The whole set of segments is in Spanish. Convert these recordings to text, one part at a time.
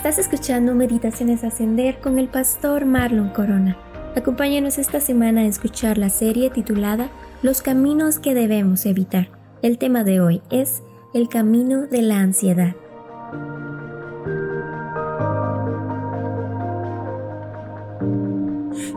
Estás escuchando Meditaciones Ascender con el pastor Marlon Corona. Acompáñanos esta semana a escuchar la serie titulada Los caminos que debemos evitar. El tema de hoy es el camino de la ansiedad.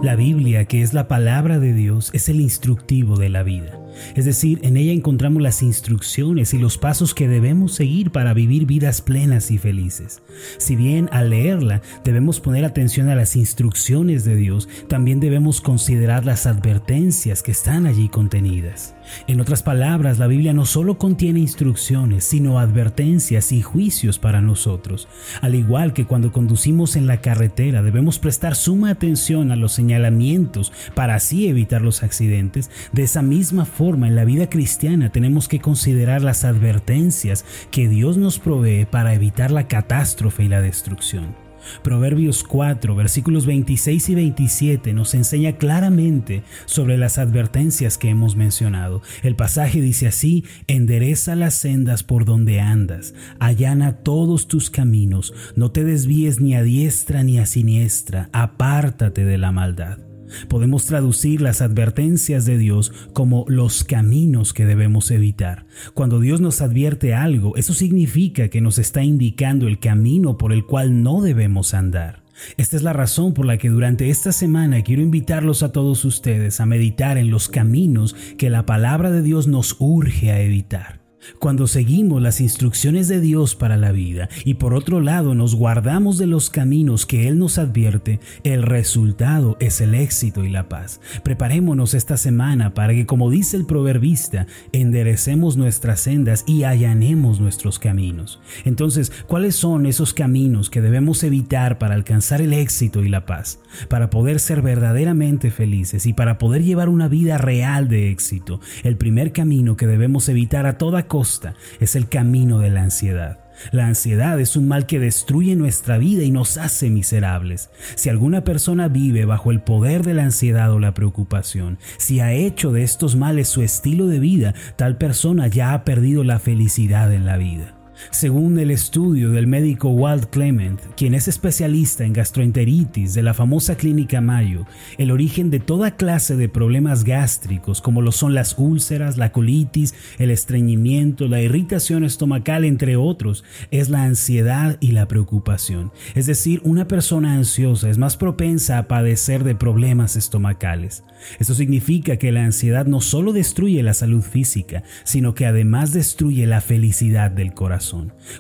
La Biblia, que es la palabra de Dios, es el instructivo de la vida. Es decir, en ella encontramos las instrucciones y los pasos que debemos seguir para vivir vidas plenas y felices. Si bien al leerla debemos poner atención a las instrucciones de Dios, también debemos considerar las advertencias que están allí contenidas. En otras palabras, la Biblia no solo contiene instrucciones, sino advertencias y juicios para nosotros. Al igual que cuando conducimos en la carretera debemos prestar suma atención a los señalamientos para así evitar los accidentes, de esa misma forma en la vida cristiana tenemos que considerar las advertencias que Dios nos provee para evitar la catástrofe y la destrucción. Proverbios 4, versículos 26 y 27 nos enseña claramente sobre las advertencias que hemos mencionado. El pasaje dice así, endereza las sendas por donde andas, allana todos tus caminos, no te desvíes ni a diestra ni a siniestra, apártate de la maldad. Podemos traducir las advertencias de Dios como los caminos que debemos evitar. Cuando Dios nos advierte algo, eso significa que nos está indicando el camino por el cual no debemos andar. Esta es la razón por la que durante esta semana quiero invitarlos a todos ustedes a meditar en los caminos que la palabra de Dios nos urge a evitar. Cuando seguimos las instrucciones de Dios para la vida y por otro lado nos guardamos de los caminos que Él nos advierte, el resultado es el éxito y la paz. Preparémonos esta semana para que, como dice el proverbista, enderecemos nuestras sendas y allanemos nuestros caminos. Entonces, ¿cuáles son esos caminos que debemos evitar para alcanzar el éxito y la paz? Para poder ser verdaderamente felices y para poder llevar una vida real de éxito, el primer camino que debemos evitar a toda costa es el camino de la ansiedad. La ansiedad es un mal que destruye nuestra vida y nos hace miserables. Si alguna persona vive bajo el poder de la ansiedad o la preocupación, si ha hecho de estos males su estilo de vida, tal persona ya ha perdido la felicidad en la vida. Según el estudio del médico Walt Clement, quien es especialista en gastroenteritis de la famosa clínica Mayo, el origen de toda clase de problemas gástricos como lo son las úlceras, la colitis, el estreñimiento, la irritación estomacal, entre otros, es la ansiedad y la preocupación. Es decir, una persona ansiosa es más propensa a padecer de problemas estomacales. Esto significa que la ansiedad no solo destruye la salud física, sino que además destruye la felicidad del corazón.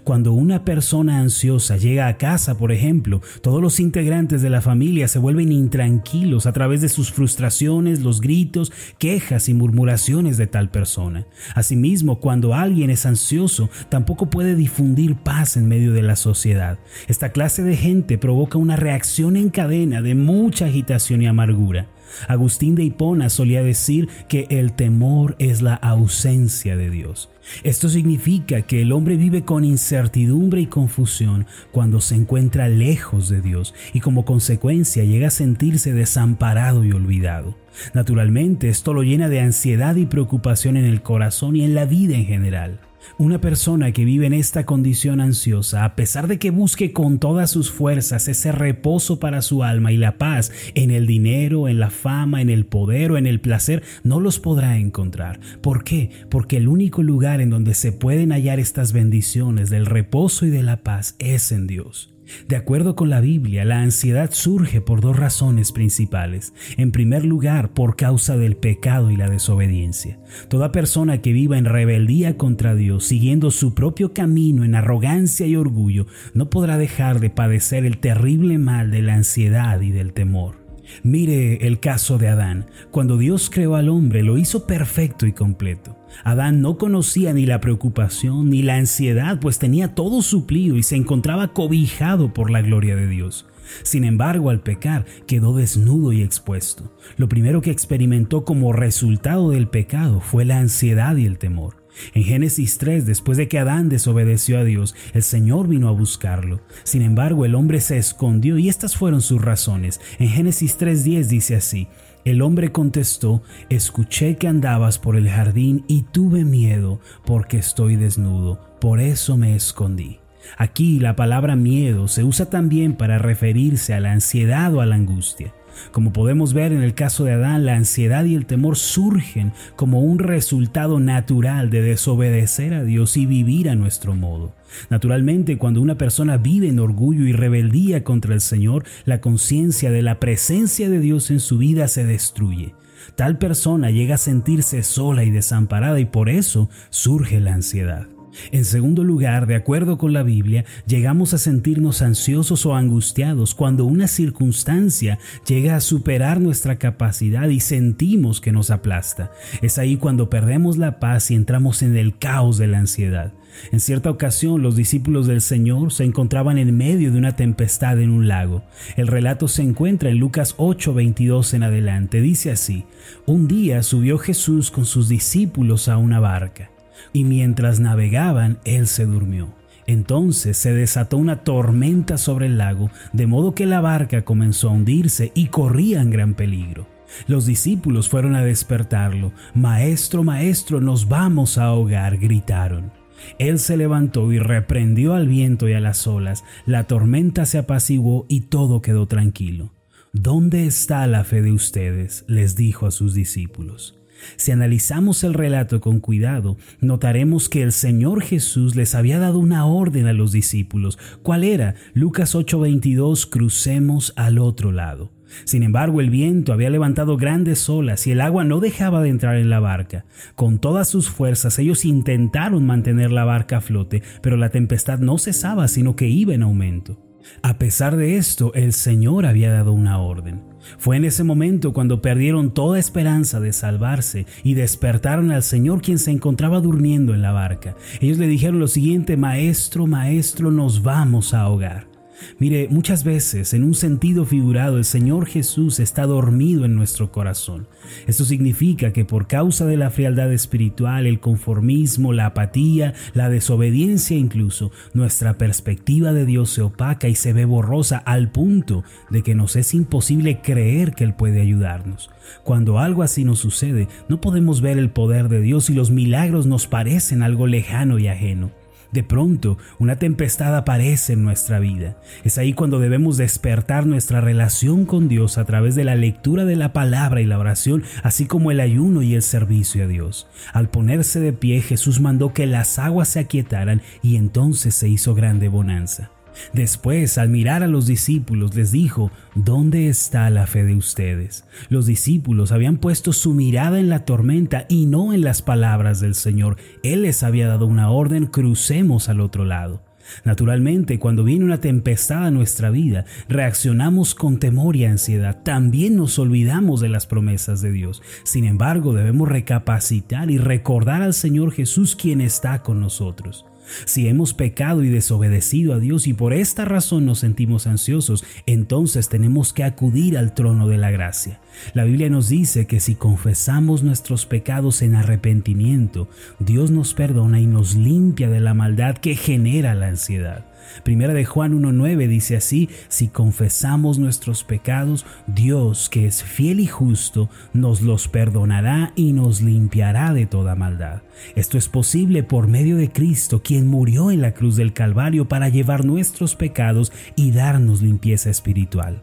Cuando una persona ansiosa llega a casa, por ejemplo, todos los integrantes de la familia se vuelven intranquilos a través de sus frustraciones, los gritos, quejas y murmuraciones de tal persona. Asimismo, cuando alguien es ansioso, tampoco puede difundir paz en medio de la sociedad. Esta clase de gente provoca una reacción en cadena de mucha agitación y amargura. Agustín de Hipona solía decir que el temor es la ausencia de Dios. Esto significa que el hombre vive con incertidumbre y confusión cuando se encuentra lejos de Dios y como consecuencia llega a sentirse desamparado y olvidado. Naturalmente esto lo llena de ansiedad y preocupación en el corazón y en la vida en general. Una persona que vive en esta condición ansiosa, a pesar de que busque con todas sus fuerzas ese reposo para su alma y la paz en el dinero, en la fama, en el poder o en el placer, no los podrá encontrar. ¿Por qué? Porque el único lugar en donde se pueden hallar estas bendiciones del reposo y de la paz es en Dios. De acuerdo con la Biblia, la ansiedad surge por dos razones principales. En primer lugar, por causa del pecado y la desobediencia. Toda persona que viva en rebeldía contra Dios, siguiendo su propio camino en arrogancia y orgullo, no podrá dejar de padecer el terrible mal de la ansiedad y del temor. Mire el caso de Adán. Cuando Dios creó al hombre, lo hizo perfecto y completo. Adán no conocía ni la preocupación ni la ansiedad, pues tenía todo suplido y se encontraba cobijado por la gloria de Dios. Sin embargo, al pecar, quedó desnudo y expuesto. Lo primero que experimentó como resultado del pecado fue la ansiedad y el temor. En Génesis 3, después de que Adán desobedeció a Dios, el Señor vino a buscarlo. Sin embargo, el hombre se escondió y estas fueron sus razones. En Génesis 3.10 dice así, el hombre contestó, escuché que andabas por el jardín y tuve miedo porque estoy desnudo, por eso me escondí. Aquí la palabra miedo se usa también para referirse a la ansiedad o a la angustia. Como podemos ver en el caso de Adán, la ansiedad y el temor surgen como un resultado natural de desobedecer a Dios y vivir a nuestro modo. Naturalmente, cuando una persona vive en orgullo y rebeldía contra el Señor, la conciencia de la presencia de Dios en su vida se destruye. Tal persona llega a sentirse sola y desamparada y por eso surge la ansiedad. En segundo lugar, de acuerdo con la Biblia, llegamos a sentirnos ansiosos o angustiados cuando una circunstancia llega a superar nuestra capacidad y sentimos que nos aplasta. Es ahí cuando perdemos la paz y entramos en el caos de la ansiedad. En cierta ocasión los discípulos del Señor se encontraban en medio de una tempestad en un lago. El relato se encuentra en Lucas 8:22 en adelante. Dice así, un día subió Jesús con sus discípulos a una barca y mientras navegaban él se durmió. Entonces se desató una tormenta sobre el lago, de modo que la barca comenzó a hundirse y corría en gran peligro. Los discípulos fueron a despertarlo. Maestro, maestro, nos vamos a ahogar, gritaron. Él se levantó y reprendió al viento y a las olas. La tormenta se apaciguó y todo quedó tranquilo. ¿Dónde está la fe de ustedes? les dijo a sus discípulos. Si analizamos el relato con cuidado, notaremos que el Señor Jesús les había dado una orden a los discípulos. ¿Cuál era? Lucas 8:22, crucemos al otro lado. Sin embargo, el viento había levantado grandes olas y el agua no dejaba de entrar en la barca. Con todas sus fuerzas ellos intentaron mantener la barca a flote, pero la tempestad no cesaba, sino que iba en aumento. A pesar de esto, el Señor había dado una orden. Fue en ese momento cuando perdieron toda esperanza de salvarse y despertaron al Señor quien se encontraba durmiendo en la barca. Ellos le dijeron lo siguiente, Maestro, Maestro, nos vamos a ahogar. Mire, muchas veces, en un sentido figurado, el Señor Jesús está dormido en nuestro corazón. Esto significa que por causa de la frialdad espiritual, el conformismo, la apatía, la desobediencia incluso, nuestra perspectiva de Dios se opaca y se ve borrosa al punto de que nos es imposible creer que Él puede ayudarnos. Cuando algo así nos sucede, no podemos ver el poder de Dios y los milagros nos parecen algo lejano y ajeno. De pronto, una tempestad aparece en nuestra vida. Es ahí cuando debemos despertar nuestra relación con Dios a través de la lectura de la palabra y la oración, así como el ayuno y el servicio a Dios. Al ponerse de pie, Jesús mandó que las aguas se aquietaran y entonces se hizo grande bonanza. Después, al mirar a los discípulos, les dijo, ¿dónde está la fe de ustedes? Los discípulos habían puesto su mirada en la tormenta y no en las palabras del Señor. Él les había dado una orden, crucemos al otro lado. Naturalmente, cuando viene una tempestad a nuestra vida, reaccionamos con temor y ansiedad. También nos olvidamos de las promesas de Dios. Sin embargo, debemos recapacitar y recordar al Señor Jesús quien está con nosotros. Si hemos pecado y desobedecido a Dios y por esta razón nos sentimos ansiosos, entonces tenemos que acudir al trono de la gracia. La Biblia nos dice que si confesamos nuestros pecados en arrepentimiento, Dios nos perdona y nos limpia de la maldad que genera la ansiedad. Primera de Juan 1.9 dice así, si confesamos nuestros pecados, Dios, que es fiel y justo, nos los perdonará y nos limpiará de toda maldad. Esto es posible por medio de Cristo, quien murió en la cruz del Calvario para llevar nuestros pecados y darnos limpieza espiritual.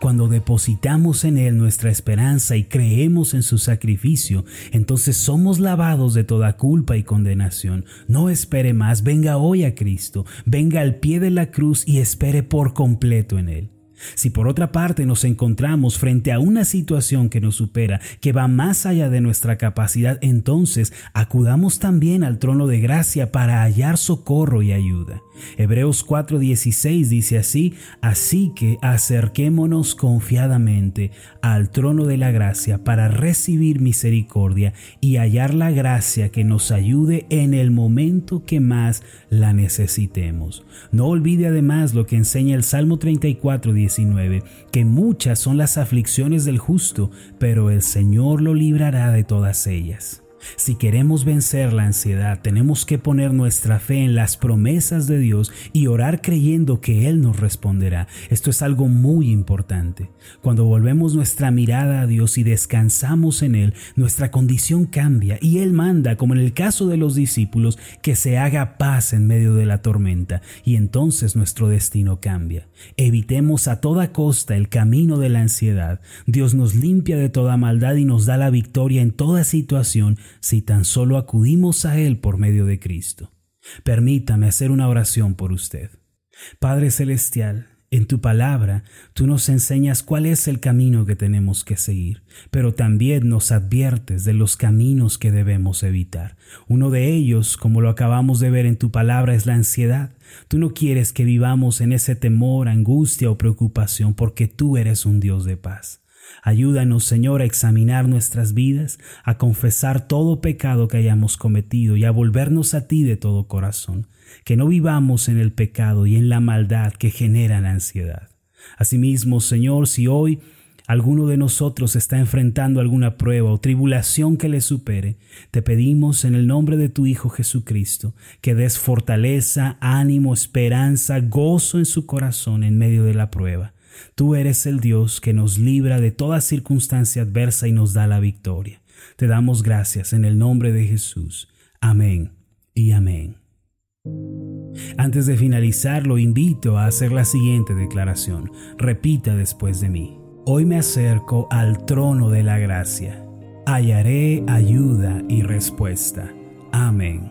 Cuando depositamos en Él nuestra esperanza y creemos en su sacrificio, entonces somos lavados de toda culpa y condenación. No espere más, venga hoy a Cristo, venga al pie de la cruz y espere por completo en Él. Si por otra parte nos encontramos frente a una situación que nos supera, que va más allá de nuestra capacidad, entonces acudamos también al trono de gracia para hallar socorro y ayuda. Hebreos 4:16 dice así, así que acerquémonos confiadamente al trono de la gracia para recibir misericordia y hallar la gracia que nos ayude en el momento que más la necesitemos. No olvide además lo que enseña el Salmo 34, que muchas son las aflicciones del justo, pero el Señor lo librará de todas ellas. Si queremos vencer la ansiedad, tenemos que poner nuestra fe en las promesas de Dios y orar creyendo que Él nos responderá. Esto es algo muy importante. Cuando volvemos nuestra mirada a Dios y descansamos en Él, nuestra condición cambia y Él manda, como en el caso de los discípulos, que se haga paz en medio de la tormenta y entonces nuestro destino cambia. Evitemos a toda costa el camino de la ansiedad. Dios nos limpia de toda maldad y nos da la victoria en toda situación si tan solo acudimos a Él por medio de Cristo. Permítame hacer una oración por usted. Padre Celestial, en tu palabra, tú nos enseñas cuál es el camino que tenemos que seguir, pero también nos adviertes de los caminos que debemos evitar. Uno de ellos, como lo acabamos de ver en tu palabra, es la ansiedad. Tú no quieres que vivamos en ese temor, angustia o preocupación, porque tú eres un Dios de paz. Ayúdanos, Señor, a examinar nuestras vidas, a confesar todo pecado que hayamos cometido y a volvernos a ti de todo corazón, que no vivamos en el pecado y en la maldad que generan ansiedad. Asimismo, Señor, si hoy alguno de nosotros está enfrentando alguna prueba o tribulación que le supere, te pedimos en el nombre de tu Hijo Jesucristo que des fortaleza, ánimo, esperanza, gozo en su corazón en medio de la prueba Tú eres el Dios que nos libra de toda circunstancia adversa y nos da la victoria. Te damos gracias en el nombre de Jesús. Amén y amén. Antes de finalizar, lo invito a hacer la siguiente declaración. Repita después de mí. Hoy me acerco al trono de la gracia. Hallaré ayuda y respuesta. Amén.